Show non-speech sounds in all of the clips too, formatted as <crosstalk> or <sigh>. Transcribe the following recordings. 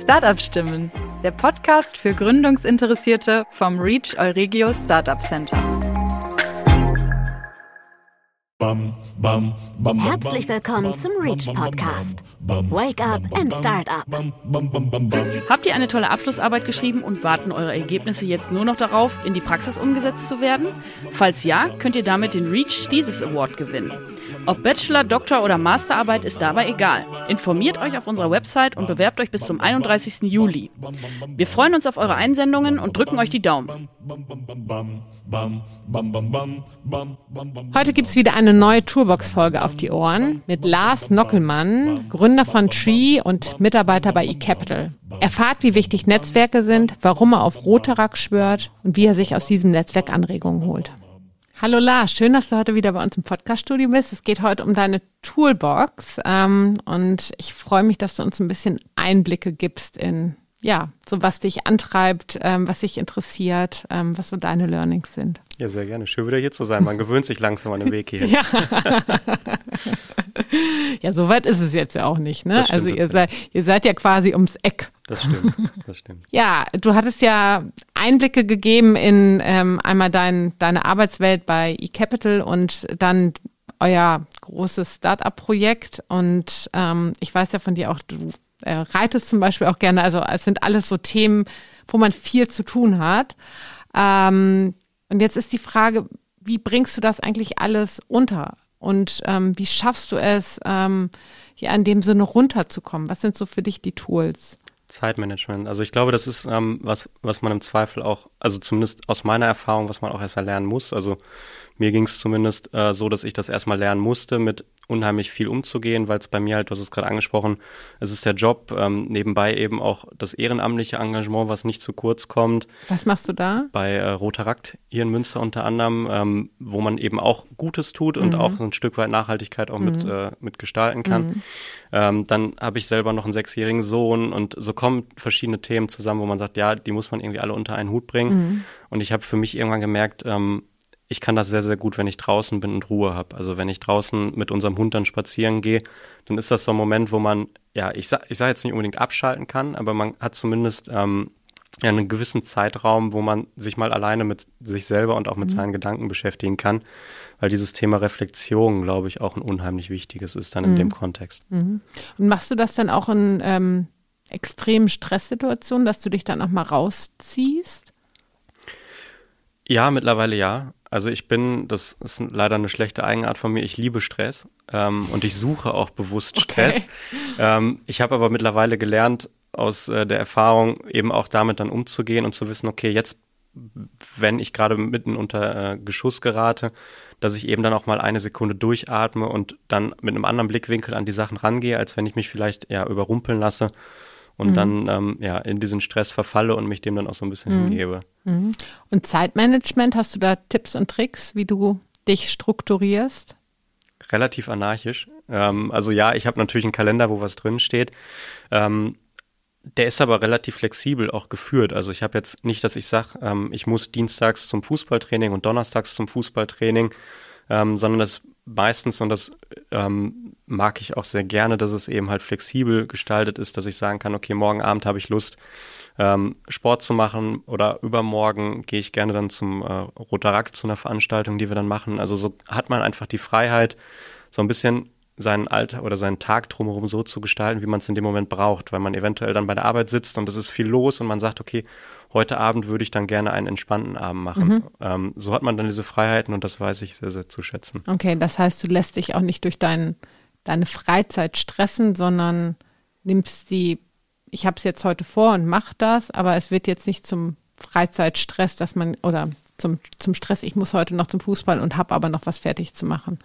Startup Stimmen, der Podcast für Gründungsinteressierte vom Reach Euregio Startup Center. Herzlich willkommen zum Reach Podcast. Wake up and start up. Habt ihr eine tolle Abschlussarbeit geschrieben und warten eure Ergebnisse jetzt nur noch darauf, in die Praxis umgesetzt zu werden? Falls ja, könnt ihr damit den Reach Thesis Award gewinnen. Ob Bachelor, Doktor oder Masterarbeit ist dabei egal. Informiert euch auf unserer Website und bewerbt euch bis zum 31. Juli. Wir freuen uns auf eure Einsendungen und drücken euch die Daumen. Heute gibt es wieder eine neue Tourbox-Folge auf die Ohren mit Lars Nockelmann, Gründer von Tree und Mitarbeiter bei eCapital. Erfahrt, wie wichtig Netzwerke sind, warum er auf Rotaract schwört und wie er sich aus diesem Netzwerk Anregungen holt. Hallo Lars, schön, dass du heute wieder bei uns im Podcast-Studio bist. Es geht heute um deine Toolbox ähm, und ich freue mich, dass du uns ein bisschen Einblicke gibst in, ja, so was dich antreibt, ähm, was dich interessiert, ähm, was so deine Learnings sind. Ja, sehr gerne. Schön wieder hier zu sein. Man <laughs> gewöhnt sich langsam an den Weg hier. ja. <laughs> ja, so weit ist es jetzt ja auch nicht. Ne? also ihr seid, ihr seid ja quasi ums Eck. Das stimmt, <laughs> das stimmt. ja, du hattest ja Einblicke gegeben in ähm, einmal dein, deine Arbeitswelt bei eCapital und dann euer großes Startup-Projekt. Und ähm, ich weiß ja von dir auch, du äh, reitest zum Beispiel auch gerne. Also es sind alles so Themen, wo man viel zu tun hat. Ähm, und jetzt ist die Frage, wie bringst du das eigentlich alles unter? Und ähm, wie schaffst du es, ähm, hier in dem Sinne runterzukommen? Was sind so für dich die Tools? Zeitmanagement. Also ich glaube, das ist ähm, was, was man im Zweifel auch, also zumindest aus meiner Erfahrung, was man auch erst erlernen muss. Also mir ging es zumindest äh, so, dass ich das erstmal lernen musste, mit unheimlich viel umzugehen, weil es bei mir halt, du hast es gerade angesprochen, es ist der Job, ähm, nebenbei eben auch das ehrenamtliche Engagement, was nicht zu kurz kommt. Was machst du da? Bei äh, Rotarakt hier in Münster unter anderem, ähm, wo man eben auch Gutes tut und mhm. auch ein Stück weit Nachhaltigkeit auch mhm. mit, äh, mit gestalten kann. Mhm. Ähm, dann habe ich selber noch einen sechsjährigen Sohn und so kommen verschiedene Themen zusammen, wo man sagt, ja, die muss man irgendwie alle unter einen Hut bringen. Mhm. Und ich habe für mich irgendwann gemerkt, ähm, ich kann das sehr, sehr gut, wenn ich draußen bin und Ruhe habe. Also wenn ich draußen mit unserem Hund dann spazieren gehe, dann ist das so ein Moment, wo man, ja, ich sage ich sag jetzt nicht unbedingt abschalten kann, aber man hat zumindest ähm, einen gewissen Zeitraum, wo man sich mal alleine mit sich selber und auch mit mhm. seinen Gedanken beschäftigen kann, weil dieses Thema Reflexion, glaube ich, auch ein unheimlich wichtiges ist dann in mhm. dem Kontext. Mhm. Und machst du das dann auch in ähm, extremen Stresssituationen, dass du dich dann auch mal rausziehst? Ja, mittlerweile ja. Also ich bin, das ist leider eine schlechte Eigenart von mir, ich liebe Stress ähm, und ich suche auch bewusst Stress. Ähm, ich habe aber mittlerweile gelernt, aus äh, der Erfahrung eben auch damit dann umzugehen und zu wissen, okay, jetzt, wenn ich gerade mitten unter äh, Geschuss gerate, dass ich eben dann auch mal eine Sekunde durchatme und dann mit einem anderen Blickwinkel an die Sachen rangehe, als wenn ich mich vielleicht ja überrumpeln lasse und mhm. dann ähm, ja in diesen Stress verfalle und mich dem dann auch so ein bisschen mhm. hingebe. Mhm. Und Zeitmanagement, hast du da Tipps und Tricks, wie du dich strukturierst? Relativ anarchisch. Ähm, also ja, ich habe natürlich einen Kalender, wo was drin steht. Ähm, der ist aber relativ flexibel auch geführt. Also ich habe jetzt nicht, dass ich sage, ähm, ich muss dienstags zum Fußballtraining und donnerstags zum Fußballtraining, ähm, sondern das meistens, und das ähm, mag ich auch sehr gerne, dass es eben halt flexibel gestaltet ist, dass ich sagen kann, okay, morgen Abend habe ich Lust, ähm, Sport zu machen oder übermorgen gehe ich gerne dann zum äh, Rotaract zu einer Veranstaltung, die wir dann machen. Also so hat man einfach die Freiheit, so ein bisschen seinen Alltag oder seinen Tag drumherum so zu gestalten, wie man es in dem Moment braucht, weil man eventuell dann bei der Arbeit sitzt und es ist viel los und man sagt, okay, heute Abend würde ich dann gerne einen entspannten Abend machen. Mhm. Ähm, so hat man dann diese Freiheiten und das weiß ich sehr, sehr zu schätzen. Okay, das heißt, du lässt dich auch nicht durch dein, deine Freizeit stressen, sondern nimmst die, ich habe es jetzt heute vor und mach das, aber es wird jetzt nicht zum Freizeitstress, dass man, oder zum, zum Stress, ich muss heute noch zum Fußball und habe aber noch was fertig zu machen.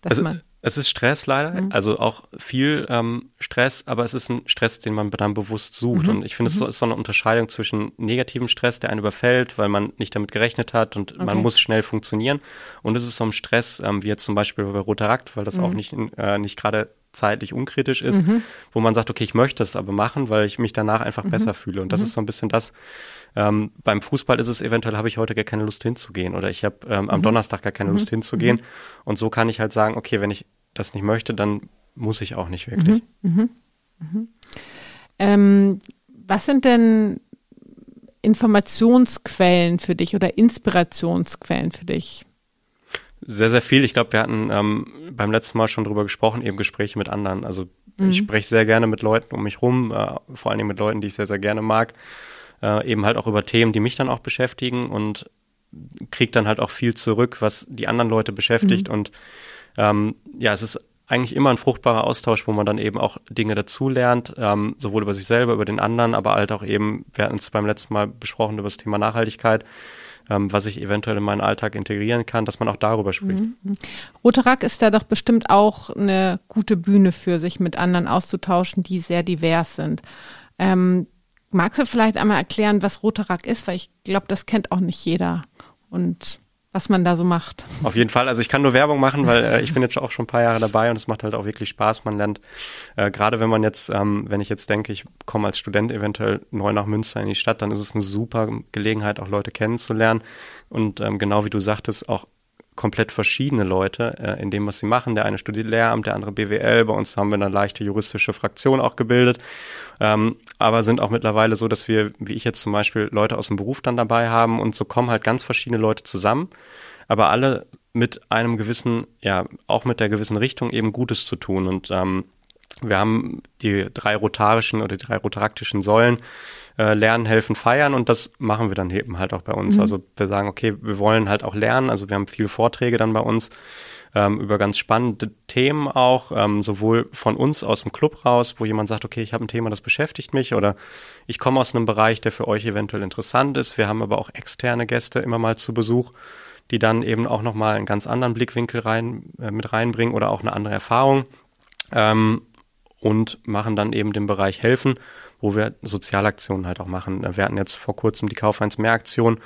Dass also, man es ist Stress leider, mhm. also auch viel ähm, Stress, aber es ist ein Stress, den man dann bewusst sucht. Mhm. Und ich finde, es mhm. ist so eine Unterscheidung zwischen negativem Stress, der einen überfällt, weil man nicht damit gerechnet hat und okay. man muss schnell funktionieren. Und es ist so ein Stress, ähm, wie jetzt zum Beispiel bei Rotarakt, weil das auch mhm. nicht, äh, nicht gerade zeitlich unkritisch ist, mhm. wo man sagt, okay, ich möchte es aber machen, weil ich mich danach einfach mhm. besser fühle. Und das ist so ein bisschen das, ähm, beim Fußball ist es eventuell, habe ich heute gar keine Lust hinzugehen oder ich habe ähm, am mhm. Donnerstag gar keine mhm. Lust hinzugehen. Mhm. Und so kann ich halt sagen, okay, wenn ich das nicht möchte, dann muss ich auch nicht wirklich. Mhm. Mhm. Ähm, Was sind denn Informationsquellen für dich oder Inspirationsquellen für dich? Sehr, sehr viel. Ich glaube, wir hatten ähm, beim letzten Mal schon drüber gesprochen, eben Gespräche mit anderen. Also mhm. ich spreche sehr gerne mit Leuten um mich rum, äh, vor allen Dingen mit Leuten, die ich sehr, sehr gerne mag. Äh, eben halt auch über Themen, die mich dann auch beschäftigen und kriege dann halt auch viel zurück, was die anderen Leute beschäftigt. Mhm. Und ähm, ja, es ist eigentlich immer ein fruchtbarer Austausch, wo man dann eben auch Dinge dazulernt, ähm, sowohl über sich selber, über den anderen, aber halt auch eben, wir hatten es beim letzten Mal besprochen über das Thema Nachhaltigkeit, ähm, was ich eventuell in meinen Alltag integrieren kann, dass man auch darüber spricht. Mhm. Rotarack ist da doch bestimmt auch eine gute Bühne für sich mit anderen auszutauschen, die sehr divers sind. Ähm, magst du vielleicht einmal erklären, was Rotarack ist? Weil ich glaube, das kennt auch nicht jeder. Und was man da so macht. Auf jeden Fall. Also ich kann nur Werbung machen, weil äh, ich bin jetzt auch schon ein paar Jahre dabei und es macht halt auch wirklich Spaß. Man lernt, äh, gerade wenn man jetzt, ähm, wenn ich jetzt denke, ich komme als Student eventuell neu nach Münster in die Stadt, dann ist es eine super Gelegenheit, auch Leute kennenzulernen. Und ähm, genau wie du sagtest, auch komplett verschiedene Leute äh, in dem, was sie machen. Der eine studiert Lehramt, der andere BWL. Bei uns haben wir eine leichte juristische Fraktion auch gebildet. Ähm, aber sind auch mittlerweile so, dass wir, wie ich jetzt zum Beispiel, Leute aus dem Beruf dann dabei haben und so kommen halt ganz verschiedene Leute zusammen, aber alle mit einem gewissen, ja, auch mit der gewissen Richtung eben Gutes zu tun. Und ähm, wir haben die drei rotarischen oder die drei rotaraktischen Säulen, äh, lernen, helfen, feiern und das machen wir dann eben halt auch bei uns. Mhm. Also wir sagen, okay, wir wollen halt auch lernen. Also wir haben viele Vorträge dann bei uns ähm, über ganz spannende Themen auch, ähm, sowohl von uns aus dem Club raus, wo jemand sagt, okay, ich habe ein Thema, das beschäftigt mich oder ich komme aus einem Bereich, der für euch eventuell interessant ist. Wir haben aber auch externe Gäste immer mal zu Besuch, die dann eben auch nochmal einen ganz anderen Blickwinkel rein, äh, mit reinbringen oder auch eine andere Erfahrung ähm, und machen dann eben den Bereich helfen, wo wir Sozialaktionen halt auch machen. Wir hatten jetzt vor kurzem die Kauf 1 mehr Aktion,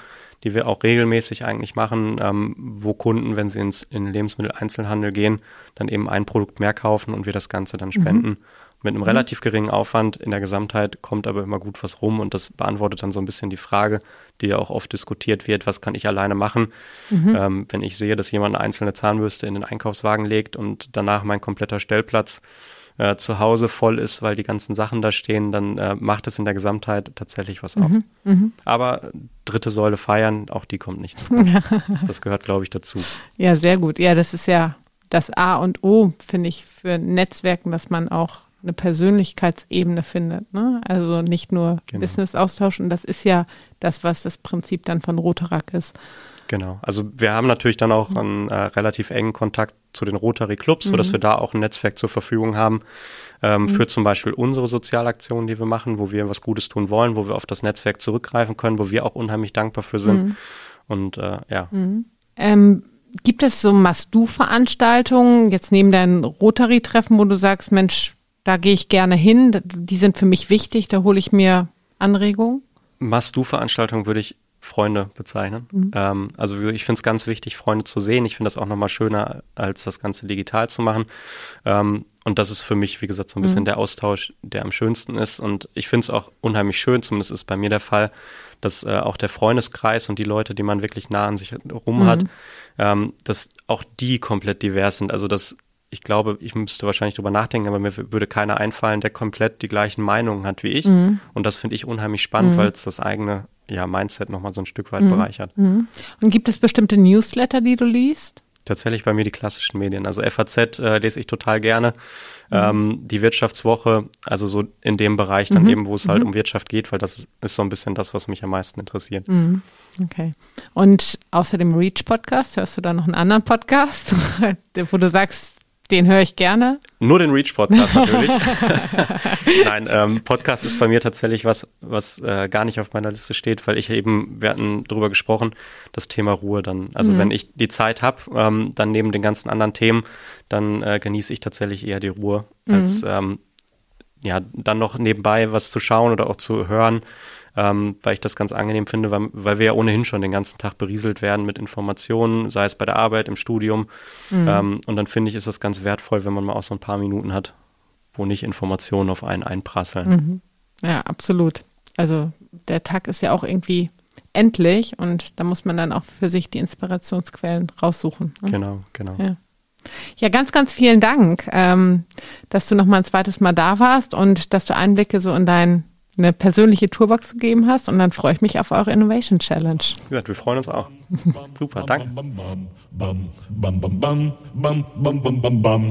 die wir auch regelmäßig eigentlich machen, ähm, wo Kunden, wenn sie ins in den Lebensmitteleinzelhandel gehen, dann eben ein Produkt mehr kaufen und wir das Ganze dann spenden. Mhm. Mit einem mhm. relativ geringen Aufwand in der Gesamtheit kommt aber immer gut was rum und das beantwortet dann so ein bisschen die Frage, die ja auch oft diskutiert wird, was kann ich alleine machen, mhm. ähm, wenn ich sehe, dass jemand eine einzelne Zahnbürste in den Einkaufswagen legt und danach mein kompletter Stellplatz äh, zu Hause voll ist, weil die ganzen Sachen da stehen, dann äh, macht es in der Gesamtheit tatsächlich was mhm. aus. Mhm. Aber dritte Säule feiern, auch die kommt nicht. <laughs> das gehört, glaube ich, dazu. Ja, sehr gut. Ja, das ist ja das A und O, finde ich, für Netzwerken, dass man auch eine Persönlichkeitsebene findet. Ne? Also nicht nur genau. Business austauschen. Das ist ja das, was das Prinzip dann von Rotarack ist. Genau. Also wir haben natürlich dann auch einen äh, relativ engen Kontakt zu den Rotary Clubs, mhm. sodass wir da auch ein Netzwerk zur Verfügung haben ähm, mhm. für zum Beispiel unsere Sozialaktionen, die wir machen, wo wir was Gutes tun wollen, wo wir auf das Netzwerk zurückgreifen können, wo wir auch unheimlich dankbar für sind. Mhm. Und äh, ja. Mhm. Ähm, gibt es so Must-Do-Veranstaltungen, jetzt neben deinen Rotary-Treffen, wo du sagst, Mensch, da gehe ich gerne hin, die sind für mich wichtig, da hole ich mir Anregungen? Must-Do-Veranstaltungen würde ich Freunde bezeichnen. Mhm. Ähm, also ich finde es ganz wichtig, Freunde zu sehen. Ich finde das auch nochmal schöner, als das Ganze digital zu machen. Ähm, und das ist für mich, wie gesagt, so ein bisschen mhm. der Austausch, der am schönsten ist. Und ich finde es auch unheimlich schön, zumindest ist bei mir der Fall, dass äh, auch der Freundeskreis und die Leute, die man wirklich nah an sich rum mhm. hat, ähm, dass auch die komplett divers sind. Also dass ich glaube, ich müsste wahrscheinlich drüber nachdenken, aber mir würde keiner einfallen, der komplett die gleichen Meinungen hat wie ich. Mhm. Und das finde ich unheimlich spannend, mhm. weil es das eigene ja, Mindset nochmal so ein Stück weit mhm. bereichert. Mhm. Und gibt es bestimmte Newsletter, die du liest? Tatsächlich bei mir die klassischen Medien. Also FAZ äh, lese ich total gerne. Mhm. Ähm, die Wirtschaftswoche, also so in dem Bereich dann mhm. eben, wo es halt mhm. um Wirtschaft geht, weil das ist so ein bisschen das, was mich am meisten interessiert. Mhm. Okay. Und außer dem Reach-Podcast, hörst du da noch einen anderen Podcast, <laughs> wo du sagst, den höre ich gerne. Nur den Reach-Podcast natürlich. <laughs> <laughs> Nein, ähm, Podcast ist bei mir tatsächlich was, was äh, gar nicht auf meiner Liste steht, weil ich eben, wir hatten drüber gesprochen, das Thema Ruhe dann. Also mhm. wenn ich die Zeit habe, ähm, dann neben den ganzen anderen Themen, dann äh, genieße ich tatsächlich eher die Ruhe, als mhm. ähm, ja, dann noch nebenbei was zu schauen oder auch zu hören ähm, weil ich das ganz angenehm finde, weil, weil, wir ja ohnehin schon den ganzen Tag berieselt werden mit Informationen, sei es bei der Arbeit, im Studium. Mhm. Ähm, und dann finde ich, ist das ganz wertvoll, wenn man mal auch so ein paar Minuten hat, wo nicht Informationen auf einen einprasseln. Mhm. Ja, absolut. Also der Tag ist ja auch irgendwie endlich und da muss man dann auch für sich die Inspirationsquellen raussuchen. Ne? Genau, genau. Ja. Ja, ganz, ganz vielen Dank, ähm, dass du noch mal ein zweites Mal da warst und dass du Einblicke so in dein eine persönliche Tourbox gegeben hast und dann freue ich mich auf eure Innovation Challenge. Ja, wir freuen uns auch. <laughs> Super, danke.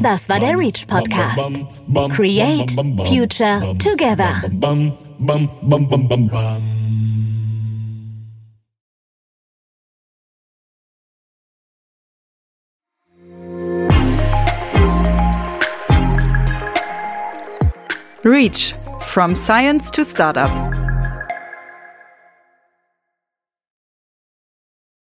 Das war der Reach Podcast. Create Future Together. Reach From Science to Startup